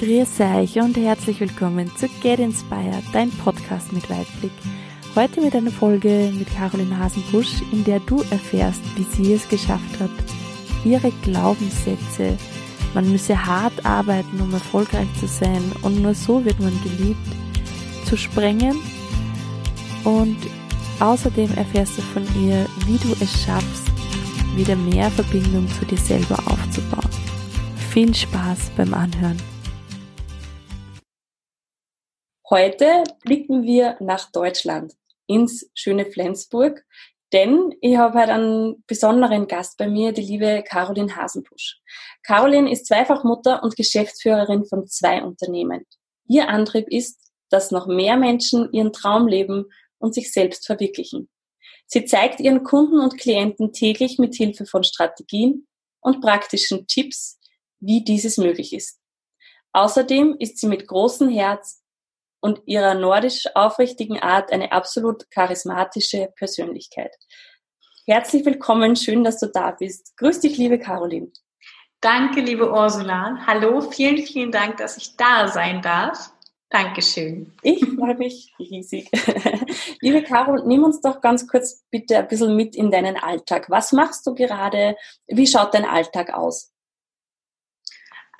Grüß euch und herzlich willkommen zu Get Inspired, dein Podcast mit Weitblick. Heute mit einer Folge mit Caroline Hasenbusch, in der du erfährst, wie sie es geschafft hat, ihre Glaubenssätze, man müsse hart arbeiten, um erfolgreich zu sein und nur so wird man geliebt, zu sprengen. Und außerdem erfährst du von ihr, wie du es schaffst, wieder mehr Verbindung zu dir selber aufzubauen. Viel Spaß beim Anhören. Heute blicken wir nach Deutschland, ins schöne Flensburg, denn ich habe heute einen besonderen Gast bei mir, die liebe Caroline Hasenbusch. Caroline ist zweifach Mutter und Geschäftsführerin von zwei Unternehmen. Ihr Antrieb ist, dass noch mehr Menschen ihren Traum leben und sich selbst verwirklichen. Sie zeigt ihren Kunden und Klienten täglich mit Hilfe von Strategien und praktischen Tipps, wie dieses möglich ist. Außerdem ist sie mit großem Herz und ihrer nordisch aufrichtigen Art eine absolut charismatische Persönlichkeit. Herzlich willkommen, schön, dass du da bist. Grüß dich, liebe Caroline. Danke, liebe Ursula. Hallo, vielen, vielen Dank, dass ich da sein darf. Dankeschön. Ich freue mich riesig. liebe Caro, nimm uns doch ganz kurz bitte ein bisschen mit in deinen Alltag. Was machst du gerade? Wie schaut dein Alltag aus?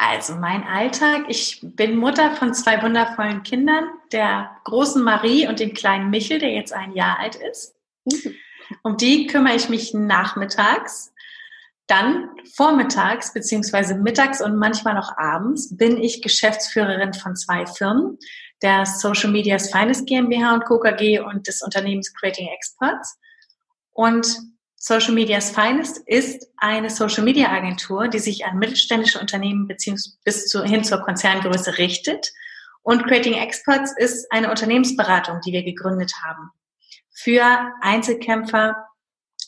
Also mein Alltag, ich bin Mutter von zwei wundervollen Kindern, der großen Marie und dem kleinen Michel, der jetzt ein Jahr alt ist. Mhm. Um die kümmere ich mich nachmittags. Dann vormittags beziehungsweise mittags und manchmal noch abends bin ich Geschäftsführerin von zwei Firmen, der Social Media's Finest GmbH und Co. KG und des Unternehmens Creating Experts. Und Social Media's Finest ist eine Social Media Agentur, die sich an mittelständische Unternehmen beziehungsweise bis zu, hin zur Konzerngröße richtet. Und Creating Experts ist eine Unternehmensberatung, die wir gegründet haben für Einzelkämpfer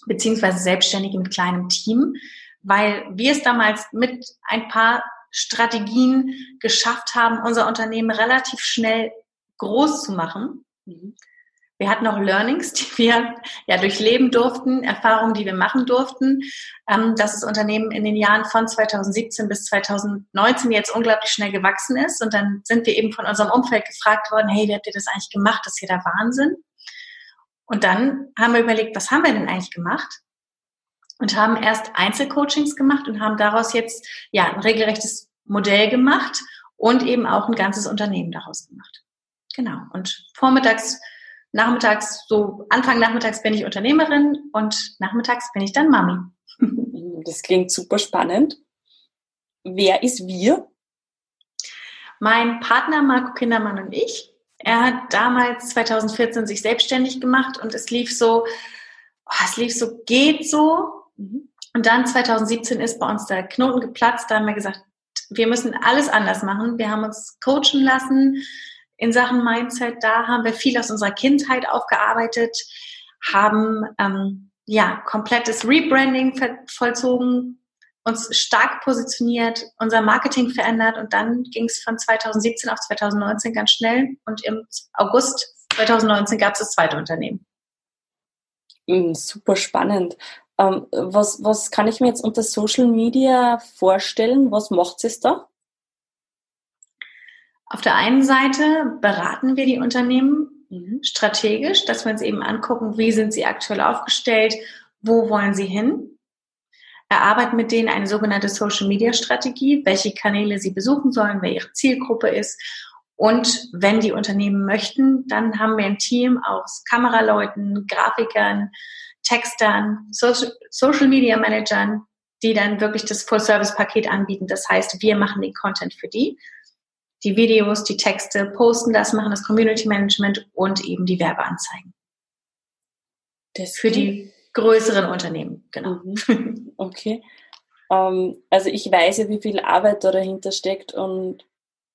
beziehungsweise Selbstständige mit kleinem Team, weil wir es damals mit ein paar Strategien geschafft haben, unser Unternehmen relativ schnell groß zu machen. Mhm. Wir hatten auch Learnings, die wir ja durchleben durften, Erfahrungen, die wir machen durften, ähm, dass das Unternehmen in den Jahren von 2017 bis 2019 jetzt unglaublich schnell gewachsen ist. Und dann sind wir eben von unserem Umfeld gefragt worden, hey, wie habt ihr das eigentlich gemacht? Das ist ja der Wahnsinn. Und dann haben wir überlegt, was haben wir denn eigentlich gemacht? Und haben erst Einzelcoachings gemacht und haben daraus jetzt ja ein regelrechtes Modell gemacht und eben auch ein ganzes Unternehmen daraus gemacht. Genau. Und vormittags nachmittags, so Anfang nachmittags bin ich Unternehmerin und nachmittags bin ich dann Mami. Das klingt super spannend. Wer ist wir? Mein Partner Marco Kindermann und ich. Er hat damals 2014 sich selbstständig gemacht und es lief so, oh, es lief so, geht so. Und dann 2017 ist bei uns der Knoten geplatzt. Da haben wir gesagt, wir müssen alles anders machen. Wir haben uns coachen lassen in Sachen Mindset. Da haben wir viel aus unserer Kindheit aufgearbeitet, haben ähm, ja komplettes Rebranding vollzogen, uns stark positioniert, unser Marketing verändert und dann ging es von 2017 auf 2019 ganz schnell und im August 2019 gab es das zweite Unternehmen. Mm, super spannend. Ähm, was, was kann ich mir jetzt unter Social Media vorstellen? Was macht es da? Auf der einen Seite beraten wir die Unternehmen mhm. strategisch, dass wir uns eben angucken, wie sind sie aktuell aufgestellt, wo wollen sie hin. Erarbeiten mit denen eine sogenannte Social Media Strategie, welche Kanäle sie besuchen sollen, wer ihre Zielgruppe ist. Und wenn die Unternehmen möchten, dann haben wir ein Team aus Kameraleuten, Grafikern, Textern, Social Media Managern, die dann wirklich das Full-Service-Paket anbieten. Das heißt, wir machen den Content für die die Videos, die Texte, posten das, machen das Community Management und eben die Werbeanzeigen. Das für die größeren Unternehmen, genau. Mhm. Okay. Ähm, also ich weiß ja, wie viel Arbeit da dahinter steckt und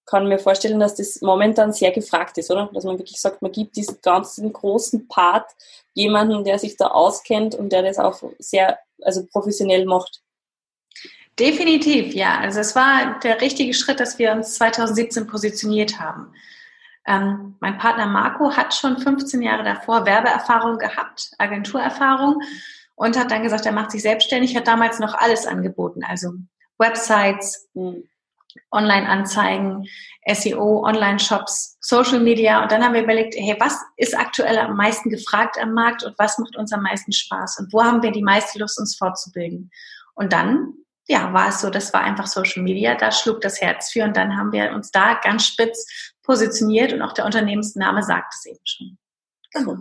kann mir vorstellen, dass das momentan sehr gefragt ist, oder? Dass man wirklich sagt, man gibt diesen ganzen großen Part jemanden, der sich da auskennt und der das auch sehr, also professionell macht. Definitiv, ja. Also es war der richtige Schritt, dass wir uns 2017 positioniert haben. Ähm, mein Partner Marco hat schon 15 Jahre davor Werbeerfahrung gehabt, Agenturerfahrung und hat dann gesagt, er macht sich selbstständig, hat damals noch alles angeboten, also Websites, hm, Online-Anzeigen, SEO, Online-Shops, Social Media. Und dann haben wir überlegt, hey, was ist aktuell am meisten gefragt am Markt und was macht uns am meisten Spaß und wo haben wir die meiste Lust, uns fortzubilden? Und dann, ja, war es so, das war einfach Social Media, da schlug das Herz für und dann haben wir uns da ganz spitz positioniert und auch der Unternehmensname sagt es eben schon. Genau.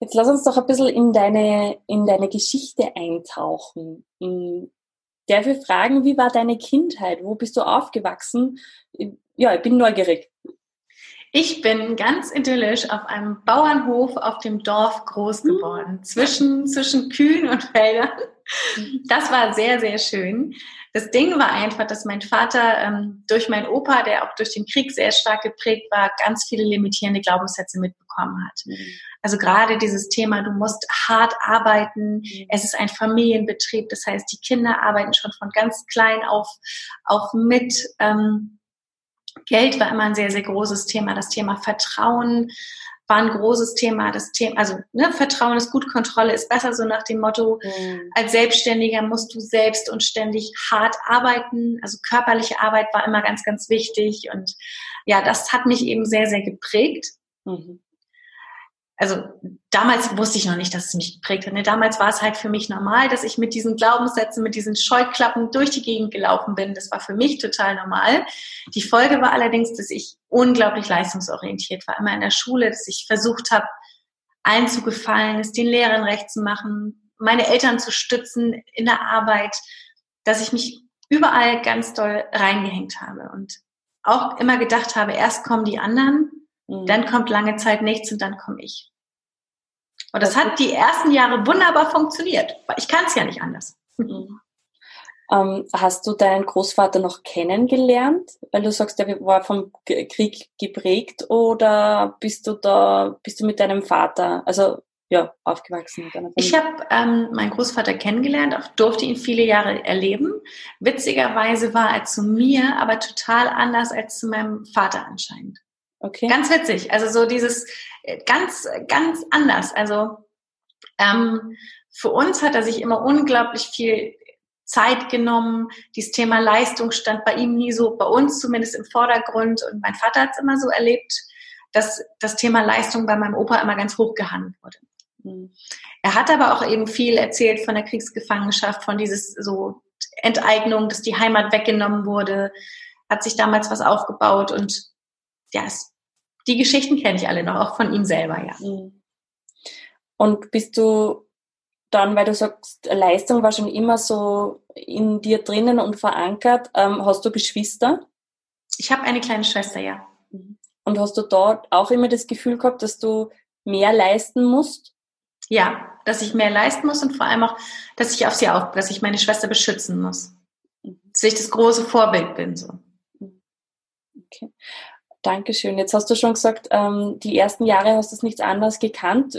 Jetzt lass uns doch ein bisschen in deine, in deine Geschichte eintauchen. In, darf ich fragen, wie war deine Kindheit? Wo bist du aufgewachsen? Ja, ich bin neugierig. Ich bin ganz idyllisch auf einem Bauernhof auf dem Dorf groß hm. geworden, zwischen, zwischen Kühen und Feldern. Das war sehr, sehr schön. Das Ding war einfach, dass mein Vater ähm, durch meinen Opa, der auch durch den Krieg sehr stark geprägt war, ganz viele limitierende Glaubenssätze mitbekommen hat. Mhm. Also gerade dieses Thema, du musst hart arbeiten, mhm. es ist ein Familienbetrieb, das heißt, die Kinder arbeiten schon von ganz klein auf, auf mit. Ähm, Geld war immer ein sehr, sehr großes Thema. Das Thema Vertrauen, war ein großes Thema. Das Thema, also ne, Vertrauen ist gut, Kontrolle ist besser, so nach dem Motto. Mhm. Als Selbstständiger musst du selbst und ständig hart arbeiten. Also körperliche Arbeit war immer ganz, ganz wichtig. Und ja, das hat mich eben sehr, sehr geprägt. Mhm also damals wusste ich noch nicht, dass es mich geprägt hat. Ne? Damals war es halt für mich normal, dass ich mit diesen Glaubenssätzen, mit diesen Scheuklappen durch die Gegend gelaufen bin. Das war für mich total normal. Die Folge war allerdings, dass ich unglaublich leistungsorientiert war. Immer in der Schule, dass ich versucht habe, allen zu gefallen, es den Lehrern recht zu machen, meine Eltern zu stützen in der Arbeit, dass ich mich überall ganz doll reingehängt habe und auch immer gedacht habe, erst kommen die anderen, mhm. dann kommt lange Zeit nichts und dann komme ich. Und das, das hat die ersten Jahre wunderbar funktioniert. Ich kann es ja nicht anders. Mhm. Ähm, hast du deinen Großvater noch kennengelernt? Weil du sagst, er war vom Krieg geprägt oder bist du da, bist du mit deinem Vater, also ja, aufgewachsen? Ich habe ähm, meinen Großvater kennengelernt, auch durfte ihn viele Jahre erleben. Witzigerweise war er zu mir aber total anders als zu meinem Vater anscheinend. Okay. Ganz witzig. Also so dieses äh, ganz, ganz anders. Also ähm, für uns hat er sich immer unglaublich viel Zeit genommen. Dieses Thema Leistung stand bei ihm nie so, bei uns zumindest im Vordergrund. Und mein Vater hat es immer so erlebt, dass das Thema Leistung bei meinem Opa immer ganz hoch gehandelt wurde. Mhm. Er hat aber auch eben viel erzählt von der Kriegsgefangenschaft, von dieses so Enteignung, dass die Heimat weggenommen wurde, hat sich damals was aufgebaut und ja, es die Geschichten kenne ich alle noch, auch von ihm selber, ja. Mhm. Und bist du dann, weil du sagst, Leistung war schon immer so in dir drinnen und verankert, ähm, hast du Geschwister? Ich habe eine kleine Schwester, ja. Mhm. Und hast du dort auch immer das Gefühl gehabt, dass du mehr leisten musst? Ja, dass ich mehr leisten muss und vor allem auch, dass ich auf sie auf, dass ich meine Schwester beschützen muss. Mhm. Dass ich das große Vorbild bin, so. Okay. Dankeschön. Jetzt hast du schon gesagt, ähm, die ersten Jahre hast du es nichts anderes gekannt.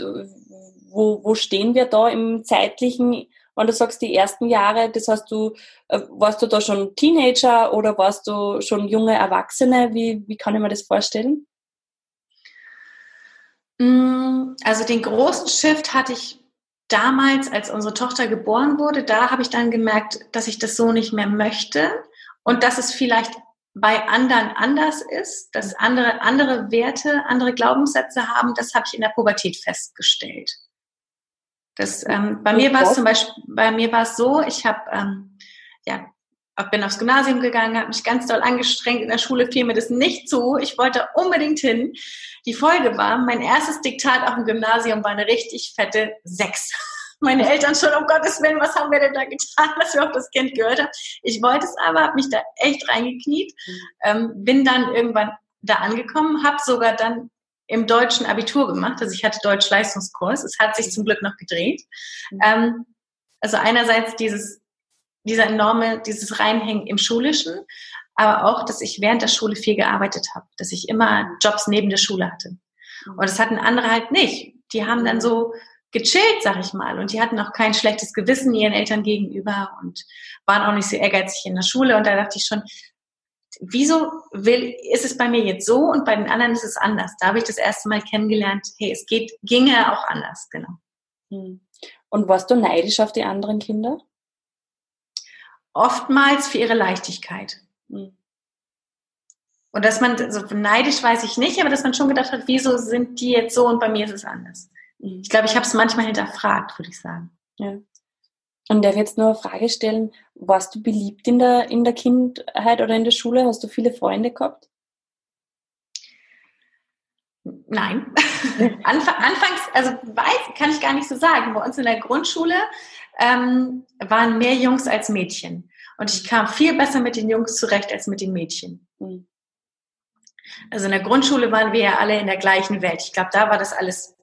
Wo, wo stehen wir da im zeitlichen, wenn du sagst, die ersten Jahre, das heißt, du, äh, warst du da schon Teenager oder warst du schon junge Erwachsene? Wie, wie kann ich mir das vorstellen? Mm, also den großen Shift hatte ich damals, als unsere Tochter geboren wurde. Da habe ich dann gemerkt, dass ich das so nicht mehr möchte und dass es vielleicht bei anderen anders ist, dass andere andere Werte, andere Glaubenssätze haben, das habe ich in der Pubertät festgestellt. Das, ähm, bei mir war es zum Beispiel, bei mir war es so, ich habe ähm, ja bin aufs Gymnasium gegangen, habe mich ganz doll angestrengt. In der Schule fiel mir das nicht zu. Ich wollte unbedingt hin. Die Folge war, mein erstes Diktat auf dem Gymnasium war eine richtig fette Sechs meine Eltern schon, um Gottes Willen, was haben wir denn da getan, dass wir auf das Kind gehört haben. Ich wollte es aber, habe mich da echt reingekniet, ähm, bin dann irgendwann da angekommen, habe sogar dann im deutschen Abitur gemacht, also ich hatte Deutsch-Leistungskurs, es hat sich zum Glück noch gedreht. Mhm. Ähm, also einerseits dieses, dieser enorme, dieses Reinhängen im Schulischen, aber auch, dass ich während der Schule viel gearbeitet habe, dass ich immer Jobs neben der Schule hatte. Mhm. Und das hatten andere halt nicht. Die haben dann so gechillt, sag ich mal. Und die hatten auch kein schlechtes Gewissen ihren Eltern gegenüber und waren auch nicht so ehrgeizig in der Schule. Und da dachte ich schon, wieso will, ist es bei mir jetzt so und bei den anderen ist es anders? Da habe ich das erste Mal kennengelernt, hey, es geht, ginge auch anders, genau. Hm. Und warst du neidisch auf die anderen Kinder? Oftmals für ihre Leichtigkeit. Hm. Und dass man, so neidisch weiß ich nicht, aber dass man schon gedacht hat, wieso sind die jetzt so und bei mir ist es anders. Mhm. Ich glaube, ich habe es manchmal hinterfragt, würde ich sagen. Ja. Und darf jetzt nur eine Frage stellen, warst du beliebt in der, in der Kindheit oder in der Schule? Hast du viele Freunde gehabt? Nein. Anfangs, also weiß, kann ich gar nicht so sagen. Bei uns in der Grundschule ähm, waren mehr Jungs als Mädchen. Und ich kam viel besser mit den Jungs zurecht als mit den Mädchen. Mhm. Also in der Grundschule waren wir ja alle in der gleichen Welt. Ich glaube, da war das alles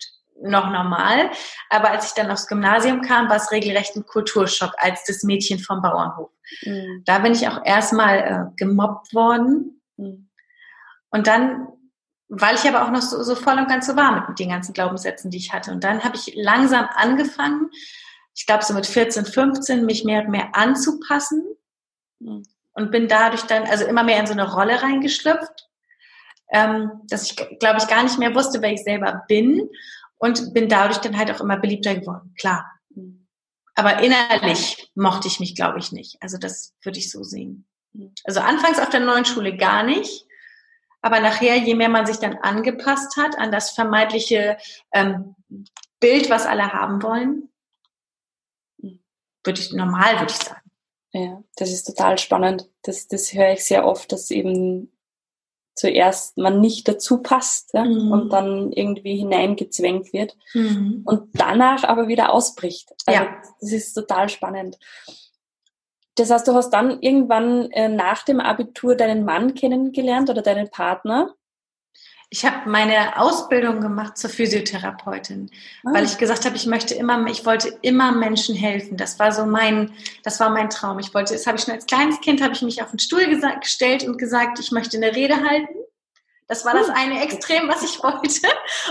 noch normal. Aber als ich dann aufs Gymnasium kam, war es regelrecht ein Kulturschock als das Mädchen vom Bauernhof. Mhm. Da bin ich auch erstmal äh, gemobbt worden. Mhm. Und dann, weil ich aber auch noch so, so voll und ganz so war mit, mit den ganzen Glaubenssätzen, die ich hatte. Und dann habe ich langsam angefangen, ich glaube so mit 14, 15, mich mehr und mehr anzupassen. Mhm. Und bin dadurch dann, also immer mehr in so eine Rolle reingeschlüpft, ähm, dass ich, glaube ich, gar nicht mehr wusste, wer ich selber bin und bin dadurch dann halt auch immer beliebter geworden, klar. Aber innerlich mochte ich mich, glaube ich, nicht. Also das würde ich so sehen. Also anfangs auf der neuen Schule gar nicht. Aber nachher, je mehr man sich dann angepasst hat an das vermeintliche ähm, Bild, was alle haben wollen, würde ich normal, würde ich sagen. Ja, das ist total spannend. Das, das höre ich sehr oft, dass eben zuerst man nicht dazu passt ja, mhm. und dann irgendwie hineingezwängt wird mhm. und danach aber wieder ausbricht. Also ja. Das ist total spannend. Das heißt, du hast dann irgendwann äh, nach dem Abitur deinen Mann kennengelernt oder deinen Partner? Ich habe meine Ausbildung gemacht zur Physiotherapeutin, ah. weil ich gesagt habe, ich möchte immer, ich wollte immer Menschen helfen. Das war so mein, das war mein Traum. Ich wollte, das habe ich schon als kleines Kind, habe ich mich auf den Stuhl gestellt und gesagt, ich möchte eine Rede halten. Das war das eine Extrem, was ich wollte.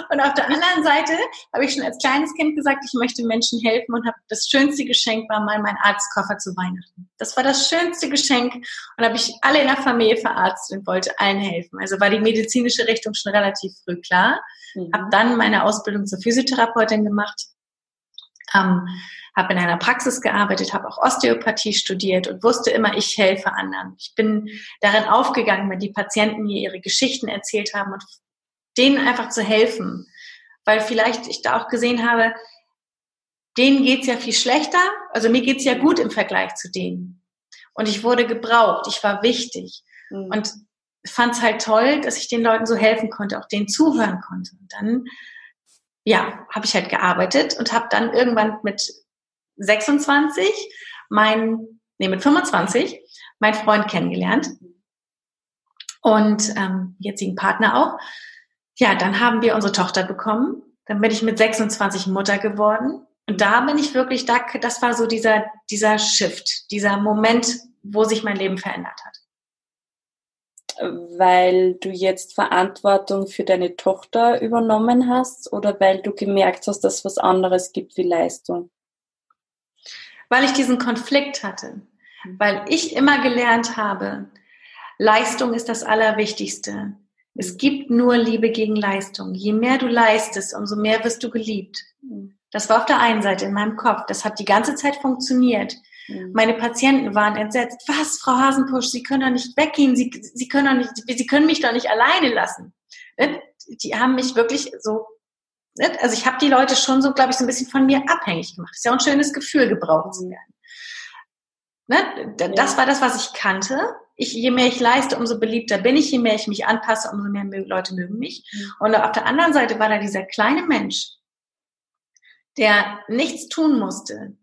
Und auf der anderen Seite habe ich schon als kleines Kind gesagt, ich möchte Menschen helfen und habe das schönste Geschenk war mal mein Arztkoffer zu Weihnachten. Das war das schönste Geschenk und habe ich alle in der Familie verarztet und wollte allen helfen. Also war die medizinische Richtung schon relativ früh klar. Mhm. Habe dann meine Ausbildung zur Physiotherapeutin gemacht. Ähm, habe in einer Praxis gearbeitet, habe auch Osteopathie studiert und wusste immer, ich helfe anderen. Ich bin darin aufgegangen, wenn die Patienten mir ihre Geschichten erzählt haben und denen einfach zu helfen. Weil vielleicht ich da auch gesehen habe, denen geht's ja viel schlechter, also mir geht's ja gut im Vergleich zu denen. Und ich wurde gebraucht, ich war wichtig. Mhm. Und fand es halt toll, dass ich den Leuten so helfen konnte, auch denen zuhören konnte. Und dann, ja, habe ich halt gearbeitet und habe dann irgendwann mit 26 mein, nee, mit 25 mein Freund kennengelernt und ähm, jetzigen Partner auch. Ja, dann haben wir unsere Tochter bekommen. Dann bin ich mit 26 Mutter geworden. Und da bin ich wirklich, da, das war so dieser, dieser Shift, dieser Moment, wo sich mein Leben verändert hat. Weil du jetzt Verantwortung für deine Tochter übernommen hast oder weil du gemerkt hast, dass es was anderes gibt wie Leistung? Weil ich diesen Konflikt hatte, weil ich immer gelernt habe, Leistung ist das Allerwichtigste. Es gibt nur Liebe gegen Leistung. Je mehr du leistest, umso mehr wirst du geliebt. Das war auf der einen Seite in meinem Kopf. Das hat die ganze Zeit funktioniert. Meine Patienten waren entsetzt. Was, Frau Hasenpusch, Sie können doch nicht weggehen. Sie, Sie können doch nicht, Sie können mich doch nicht alleine lassen. Die haben mich wirklich so Ne? Also ich habe die Leute schon so, glaube ich, so ein bisschen von mir abhängig gemacht. Ist ja auch ein schönes Gefühl, gebraucht zu werden. Ne? Das war das, was ich kannte. Ich, je mehr ich leiste, umso beliebter bin ich. Je mehr ich mich anpasse, umso mehr Leute mögen mich. Mhm. Und auf der anderen Seite war da dieser kleine Mensch, der nichts tun musste,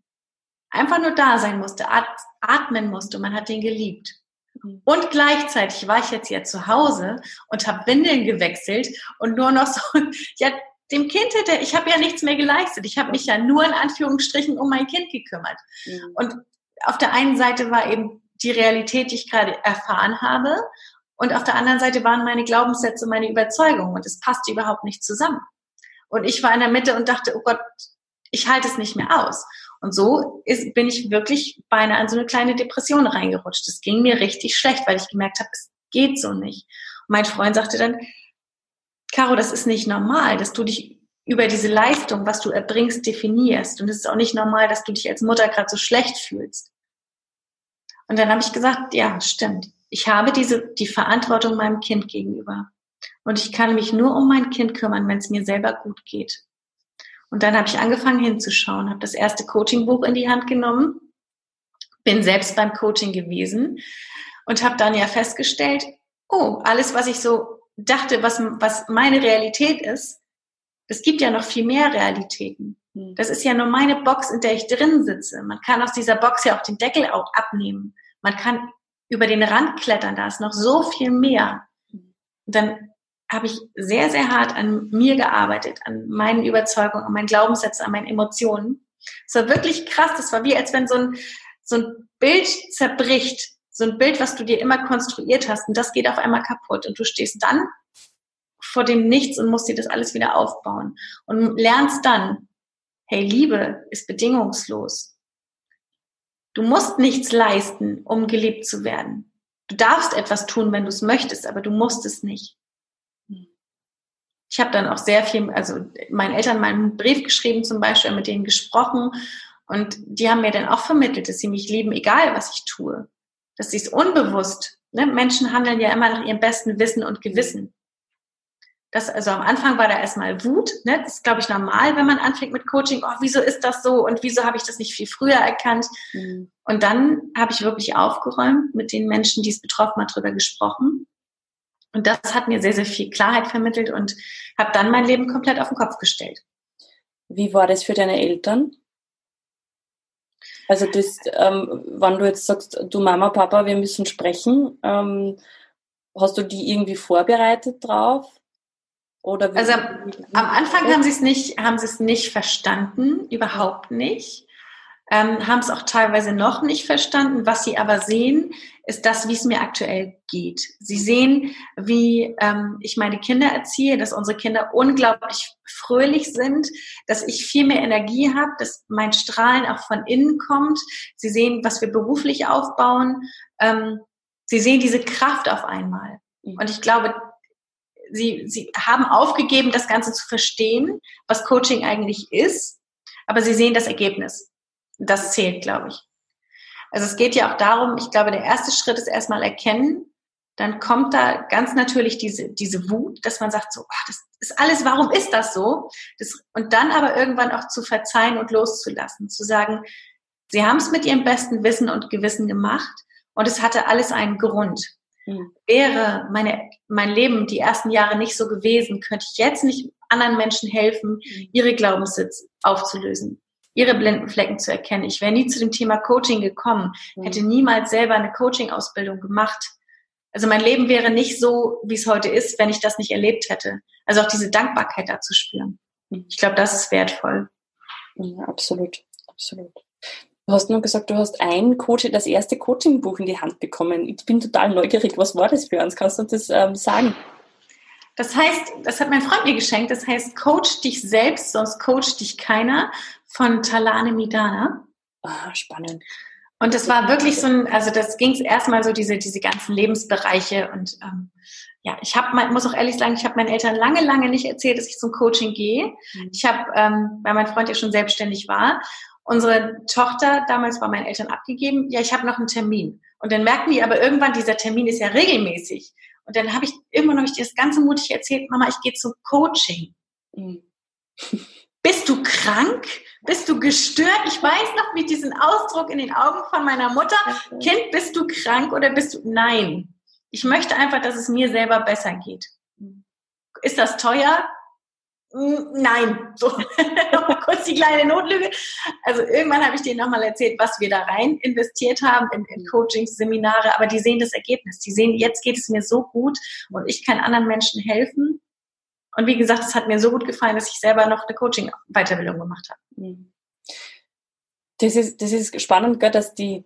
einfach nur da sein musste, atmen musste. Und man hat den geliebt. Mhm. Und gleichzeitig war ich jetzt hier zu Hause und habe Windeln gewechselt und nur noch so, ja, dem Kind hätte, ich habe ja nichts mehr geleistet. Ich habe mich ja nur in Anführungsstrichen um mein Kind gekümmert. Mhm. Und auf der einen Seite war eben die Realität, die ich gerade erfahren habe. Und auf der anderen Seite waren meine Glaubenssätze, meine Überzeugungen. Und es passte überhaupt nicht zusammen. Und ich war in der Mitte und dachte, oh Gott, ich halte es nicht mehr aus. Und so ist, bin ich wirklich beinahe in so eine kleine Depression reingerutscht. Es ging mir richtig schlecht, weil ich gemerkt habe, es geht so nicht. Und mein Freund sagte dann, Caro, das ist nicht normal, dass du dich über diese Leistung, was du erbringst, definierst. Und es ist auch nicht normal, dass du dich als Mutter gerade so schlecht fühlst. Und dann habe ich gesagt, ja, stimmt. Ich habe diese, die Verantwortung meinem Kind gegenüber. Und ich kann mich nur um mein Kind kümmern, wenn es mir selber gut geht. Und dann habe ich angefangen hinzuschauen, habe das erste Coachingbuch in die Hand genommen, bin selbst beim Coaching gewesen und habe dann ja festgestellt, oh, alles, was ich so dachte, was, was meine Realität ist, es gibt ja noch viel mehr Realitäten. Hm. Das ist ja nur meine Box, in der ich drin sitze. Man kann aus dieser Box ja auch den Deckel auch abnehmen. Man kann über den Rand klettern, da ist noch so viel mehr. Und dann habe ich sehr, sehr hart an mir gearbeitet, an meinen Überzeugungen, an meinen Glaubenssätzen, an meinen Emotionen. Es war wirklich krass. Das war wie, als wenn so ein, so ein Bild zerbricht. So ein Bild, was du dir immer konstruiert hast. Und das geht auf einmal kaputt. Und du stehst dann vor dem Nichts und musst dir das alles wieder aufbauen. Und lernst dann, hey, Liebe ist bedingungslos. Du musst nichts leisten, um geliebt zu werden. Du darfst etwas tun, wenn du es möchtest, aber du musst es nicht. Ich habe dann auch sehr viel, also meinen Eltern mal einen Brief geschrieben zum Beispiel, mit denen gesprochen und die haben mir dann auch vermittelt, dass sie mich lieben, egal was ich tue. Dass sie es unbewusst, ne? Menschen handeln ja immer nach ihrem besten Wissen und Gewissen. Das, also am Anfang war da erstmal Wut, ne? das ist glaube ich normal, wenn man anfängt mit Coaching, oh, wieso ist das so und wieso habe ich das nicht viel früher erkannt? Mhm. Und dann habe ich wirklich aufgeräumt mit den Menschen, die es betroffen hat, darüber gesprochen und das hat mir sehr, sehr viel Klarheit vermittelt und habe dann mein Leben komplett auf den Kopf gestellt. Wie war das für deine Eltern? Also das, ähm, wenn du jetzt sagst, du Mama, Papa, wir müssen sprechen, ähm, hast du die irgendwie vorbereitet drauf? Oder also am Anfang haben sie es nicht, haben sie es nicht verstanden, überhaupt nicht ähm, haben es auch teilweise noch nicht verstanden. Was sie aber sehen, ist das, wie es mir aktuell geht. Sie sehen, wie ähm, ich meine Kinder erziehe, dass unsere Kinder unglaublich fröhlich sind, dass ich viel mehr Energie habe, dass mein Strahlen auch von innen kommt. Sie sehen, was wir beruflich aufbauen. Ähm, sie sehen diese Kraft auf einmal. Mhm. Und ich glaube, sie, sie haben aufgegeben, das Ganze zu verstehen, was Coaching eigentlich ist, aber sie sehen das Ergebnis das zählt, glaube ich. Also es geht ja auch darum, ich glaube, der erste Schritt ist erstmal erkennen, dann kommt da ganz natürlich diese, diese Wut, dass man sagt so, ach, das ist alles, warum ist das so? Das, und dann aber irgendwann auch zu verzeihen und loszulassen, zu sagen, sie haben es mit ihrem besten Wissen und Gewissen gemacht und es hatte alles einen Grund. Mhm. Wäre meine, mein Leben die ersten Jahre nicht so gewesen, könnte ich jetzt nicht anderen Menschen helfen, hm. ihre Glaubenssitz aufzulösen ihre blinden Flecken zu erkennen. Ich wäre nie zu dem Thema Coaching gekommen, mhm. hätte niemals selber eine Coaching-Ausbildung gemacht. Also mein Leben wäre nicht so, wie es heute ist, wenn ich das nicht erlebt hätte. Also auch diese Dankbarkeit da zu spüren. Mhm. Ich glaube, das ist wertvoll. Ja, absolut, absolut. Du hast nur gesagt, du hast ein Coaching, das erste Coaching-Buch in die Hand bekommen. Ich bin total neugierig. Was war das für uns? Kannst du uns das ähm, sagen? Das heißt, das hat mein Freund mir geschenkt. Das heißt, Coach dich selbst, sonst coach dich keiner von Talane Midana. Ah, spannend. Und das war wirklich so ein, also das ging es erstmal so diese diese ganzen Lebensbereiche und ähm, ja, ich habe, muss auch ehrlich sagen, ich habe meinen Eltern lange, lange nicht erzählt, dass ich zum Coaching gehe. Mhm. Ich habe, ähm, weil mein Freund ja schon selbstständig war, unsere Tochter damals war meinen Eltern abgegeben. Ja, ich habe noch einen Termin. Und dann merken die aber irgendwann, dieser Termin ist ja regelmäßig. Und dann habe ich irgendwann habe ich dir das ganze mutig erzählt, Mama, ich gehe zum Coaching. Mhm. Bist du krank? Bist du gestört? Ich weiß noch wie diesen Ausdruck in den Augen von meiner Mutter. Kind, bist du krank oder bist du? Nein. Ich möchte einfach, dass es mir selber besser geht. Ist das teuer? Hm, nein. So, kurz die kleine Notlüge. Also irgendwann habe ich denen nochmal erzählt, was wir da rein investiert haben in, in Coachings, Seminare, aber die sehen das Ergebnis. Die sehen, jetzt geht es mir so gut und ich kann anderen Menschen helfen und wie gesagt, es hat mir so gut gefallen, dass ich selber noch eine Coaching-Weiterbildung gemacht habe. Mhm. Das ist, das ist spannend, dass die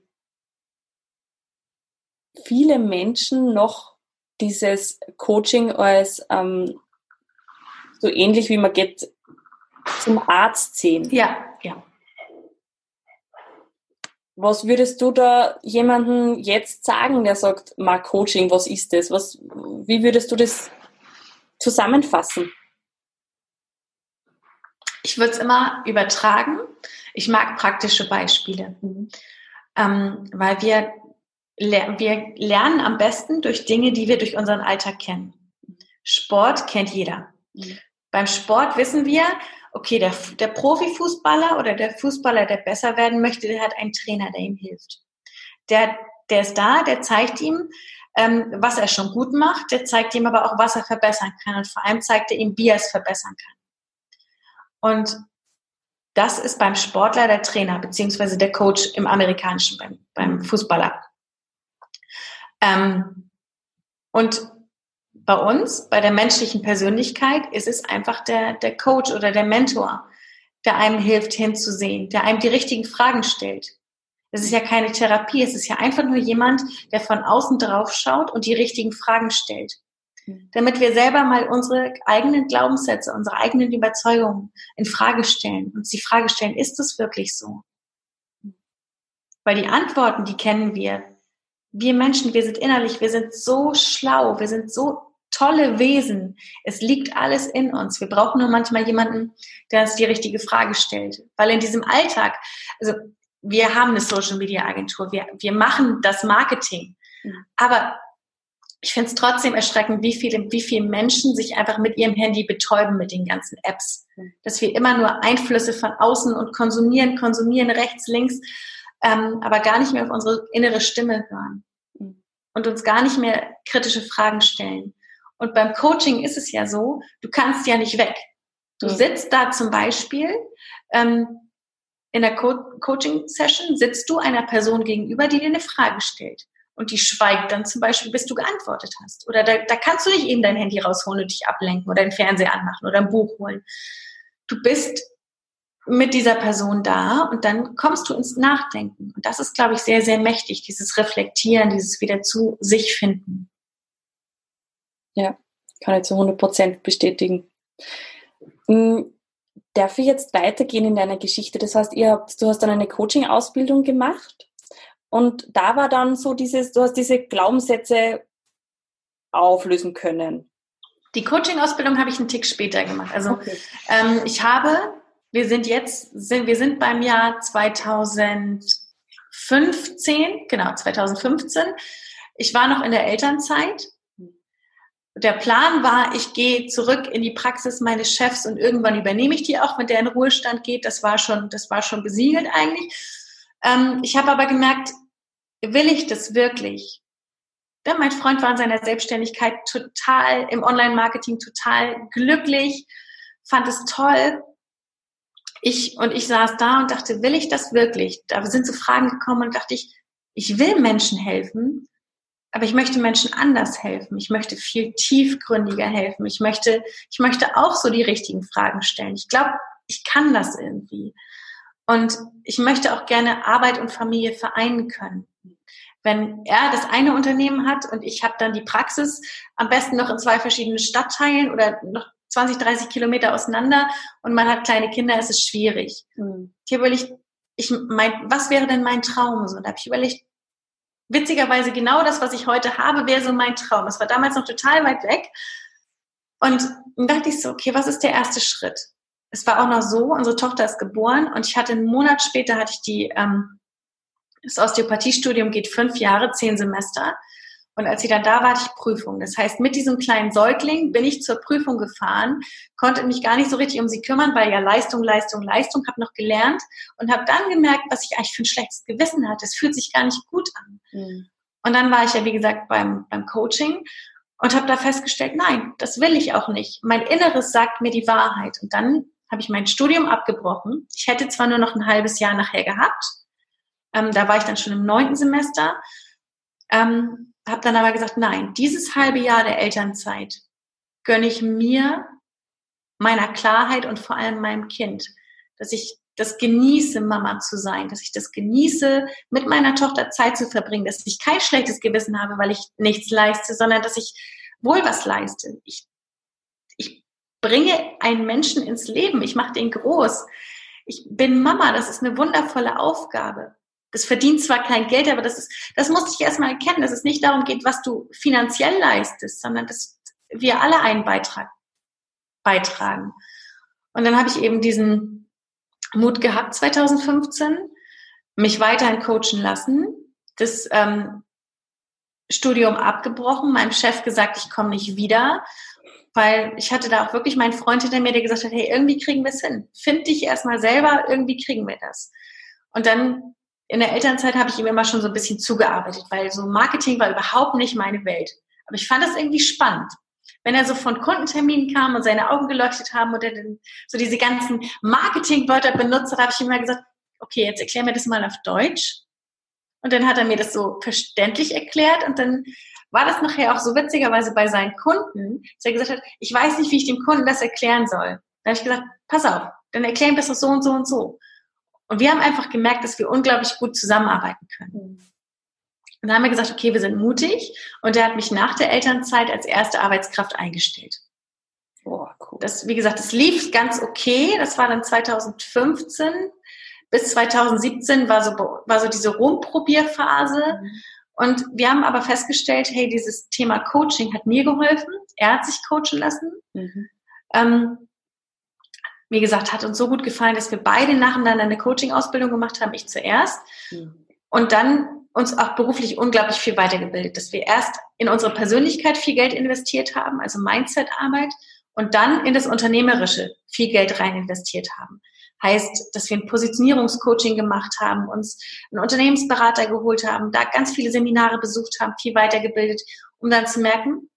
viele Menschen noch dieses Coaching als ähm, so ähnlich wie man geht zum Arzt sehen. Ja, ja. Was würdest du da jemanden jetzt sagen, der sagt, mal Coaching, was ist das? Was, wie würdest du das zusammenfassen? Ich würde es immer übertragen. Ich mag praktische Beispiele, mhm. ähm, weil wir wir lernen am besten durch Dinge, die wir durch unseren Alltag kennen. Sport kennt jeder. Mhm. Beim Sport wissen wir, okay, der, der Profifußballer oder der Fußballer, der besser werden möchte, der hat einen Trainer, der ihm hilft. Der, der ist da, der zeigt ihm, ähm, was er schon gut macht, der zeigt ihm aber auch, was er verbessern kann und vor allem zeigt er ihm, wie er es verbessern kann. Und das ist beim Sportler der Trainer beziehungsweise der Coach im amerikanischen, beim, beim Fußballer. Ähm, und bei uns, bei der menschlichen Persönlichkeit, ist es einfach der, der Coach oder der Mentor, der einem hilft hinzusehen, der einem die richtigen Fragen stellt. Es ist ja keine Therapie, es ist ja einfach nur jemand, der von außen drauf schaut und die richtigen Fragen stellt. Hm. Damit wir selber mal unsere eigenen Glaubenssätze, unsere eigenen Überzeugungen in Frage stellen. Uns die Frage stellen, ist es wirklich so? Weil die Antworten, die kennen wir. Wir Menschen, wir sind innerlich, wir sind so schlau, wir sind so tolle Wesen. Es liegt alles in uns. Wir brauchen nur manchmal jemanden, der uns die richtige Frage stellt. Weil in diesem Alltag, also wir haben eine Social Media Agentur, wir, wir machen das Marketing. Mhm. Aber ich finde es trotzdem erschreckend, wie viele, wie viele Menschen sich einfach mit ihrem Handy betäuben mit den ganzen Apps. Mhm. Dass wir immer nur Einflüsse von außen und konsumieren, konsumieren rechts, links, ähm, aber gar nicht mehr auf unsere innere Stimme hören. Mhm. Und uns gar nicht mehr kritische Fragen stellen. Und beim Coaching ist es ja so, du kannst ja nicht weg. Du mhm. sitzt da zum Beispiel ähm, in der Co Coaching-Session, sitzt du einer Person gegenüber, die dir eine Frage stellt. Und die schweigt dann zum Beispiel, bis du geantwortet hast. Oder da, da kannst du nicht eben dein Handy rausholen und dich ablenken oder den Fernseher anmachen oder ein Buch holen. Du bist mit dieser Person da und dann kommst du ins Nachdenken. Und das ist, glaube ich, sehr, sehr mächtig, dieses Reflektieren, dieses wieder zu sich finden. Ja, kann ich zu 100 Prozent bestätigen. Hm, darf ich jetzt weitergehen in deiner Geschichte? Das heißt, ihr habt, du hast dann eine Coaching-Ausbildung gemacht und da war dann so dieses, du hast diese Glaubenssätze auflösen können. Die Coaching-Ausbildung habe ich einen Tick später gemacht. Also okay. ähm, ich habe, wir sind jetzt, sind, wir sind beim Jahr 2015, genau, 2015. Ich war noch in der Elternzeit der Plan war, ich gehe zurück in die Praxis meines Chefs und irgendwann übernehme ich die auch, wenn der in Ruhestand geht. Das war schon, das war schon besiegelt eigentlich. Ähm, ich habe aber gemerkt, will ich das wirklich? Ja, mein Freund war in seiner Selbstständigkeit total im Online-Marketing total glücklich, fand es toll. Ich und ich saß da und dachte, will ich das wirklich? Da sind so Fragen gekommen und dachte ich, ich will Menschen helfen, aber ich möchte Menschen anders helfen. Ich möchte viel tiefgründiger helfen. Ich möchte, ich möchte auch so die richtigen Fragen stellen. Ich glaube, ich kann das irgendwie. Und ich möchte auch gerne Arbeit und Familie vereinen können. Wenn er das eine Unternehmen hat und ich habe dann die Praxis, am besten noch in zwei verschiedenen Stadtteilen oder noch 20, 30 Kilometer auseinander und man hat kleine Kinder, ist es schwierig. Mhm. Ich habe überlegt, ich mein, was wäre denn mein Traum? So, da habe ich überlegt, witzigerweise genau das, was ich heute habe, wäre so mein Traum. Es war damals noch total weit weg. Und dann dachte ich so, okay, was ist der erste Schritt? Es war auch noch so, unsere Tochter ist geboren und ich hatte einen Monat später hatte ich die, ähm, das Osteopathiestudium geht fünf Jahre, zehn Semester. Und als sie dann da war, hatte ich Prüfung. Das heißt, mit diesem kleinen Säugling bin ich zur Prüfung gefahren, konnte mich gar nicht so richtig um sie kümmern, weil ja Leistung, Leistung, Leistung, habe noch gelernt und habe dann gemerkt, was ich eigentlich für ein schlechtes Gewissen hatte. Es fühlt sich gar nicht gut an. Mhm. Und dann war ich ja, wie gesagt, beim, beim Coaching und habe da festgestellt, nein, das will ich auch nicht. Mein Inneres sagt mir die Wahrheit. Und dann habe ich mein Studium abgebrochen. Ich hätte zwar nur noch ein halbes Jahr nachher gehabt, ähm, da war ich dann schon im neunten Semester, ähm, habe dann aber gesagt, nein, dieses halbe Jahr der Elternzeit gönne ich mir, meiner Klarheit und vor allem meinem Kind, dass ich das genieße, Mama zu sein, dass ich das genieße, mit meiner Tochter Zeit zu verbringen, dass ich kein schlechtes Gewissen habe, weil ich nichts leiste, sondern dass ich wohl was leiste. Ich, ich bringe einen Menschen ins Leben, ich mache den groß. Ich bin Mama, das ist eine wundervolle Aufgabe. Das verdient zwar kein Geld, aber das ist, das musste ich erstmal erkennen, dass es nicht darum geht, was du finanziell leistest, sondern dass wir alle einen Beitrag beitragen. Und dann habe ich eben diesen Mut gehabt 2015, mich weiterhin coachen lassen. Das ähm, Studium abgebrochen, meinem Chef gesagt, ich komme nicht wieder, weil ich hatte da auch wirklich meinen Freund hinter mir, der gesagt hat, hey, irgendwie kriegen wir es hin. Find dich erstmal selber, irgendwie kriegen wir das. Und dann in der Elternzeit habe ich ihm immer schon so ein bisschen zugearbeitet, weil so Marketing war überhaupt nicht meine Welt. Aber ich fand das irgendwie spannend. Wenn er so von Kundenterminen kam und seine Augen geleuchtet haben und er dann so diese ganzen Marketingwörter benutzt hat, habe ich ihm immer gesagt, okay, jetzt erklär mir das mal auf Deutsch. Und dann hat er mir das so verständlich erklärt und dann war das nachher auch so witzigerweise bei seinen Kunden, dass er gesagt hat, ich weiß nicht, wie ich dem Kunden das erklären soll. Dann habe ich gesagt, pass auf, dann erklären wir das so und so und so. Und wir haben einfach gemerkt, dass wir unglaublich gut zusammenarbeiten können. Und dann haben wir gesagt, okay, wir sind mutig. Und er hat mich nach der Elternzeit als erste Arbeitskraft eingestellt. Oh, cool. Das, wie gesagt, das lief ganz okay. Das war dann 2015 bis 2017 war so, war so diese Rumprobierphase. Mhm. Und wir haben aber festgestellt, hey, dieses Thema Coaching hat mir geholfen. Er hat sich coachen lassen. Mhm. Ähm, wie gesagt, hat uns so gut gefallen, dass wir beide nacheinander eine Coaching-Ausbildung gemacht haben, ich zuerst. Mhm. Und dann uns auch beruflich unglaublich viel weitergebildet, dass wir erst in unsere Persönlichkeit viel Geld investiert haben, also Mindset-Arbeit, und dann in das Unternehmerische viel Geld rein investiert haben. Heißt, dass wir ein Positionierungscoaching gemacht haben, uns einen Unternehmensberater geholt haben, da ganz viele Seminare besucht haben, viel weitergebildet, um dann zu merken,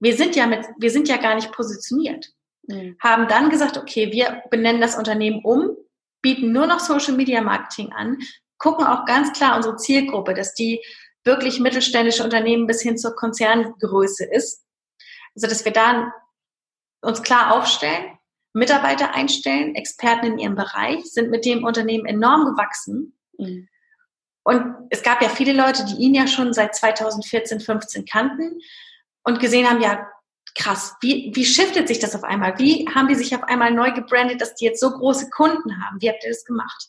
wir sind ja mit, wir sind ja gar nicht positioniert. Mhm. Haben dann gesagt, okay, wir benennen das Unternehmen um, bieten nur noch Social Media Marketing an, gucken auch ganz klar unsere Zielgruppe, dass die wirklich mittelständische Unternehmen bis hin zur Konzerngröße ist. Also, dass wir da uns klar aufstellen Mitarbeiter einstellen, Experten in ihrem Bereich, sind mit dem Unternehmen enorm gewachsen. Mhm. Und es gab ja viele Leute, die ihn ja schon seit 2014, 15 kannten und gesehen haben, ja, krass, wie, wie shiftet sich das auf einmal? Wie haben die sich auf einmal neu gebrandet, dass die jetzt so große Kunden haben? Wie habt ihr das gemacht?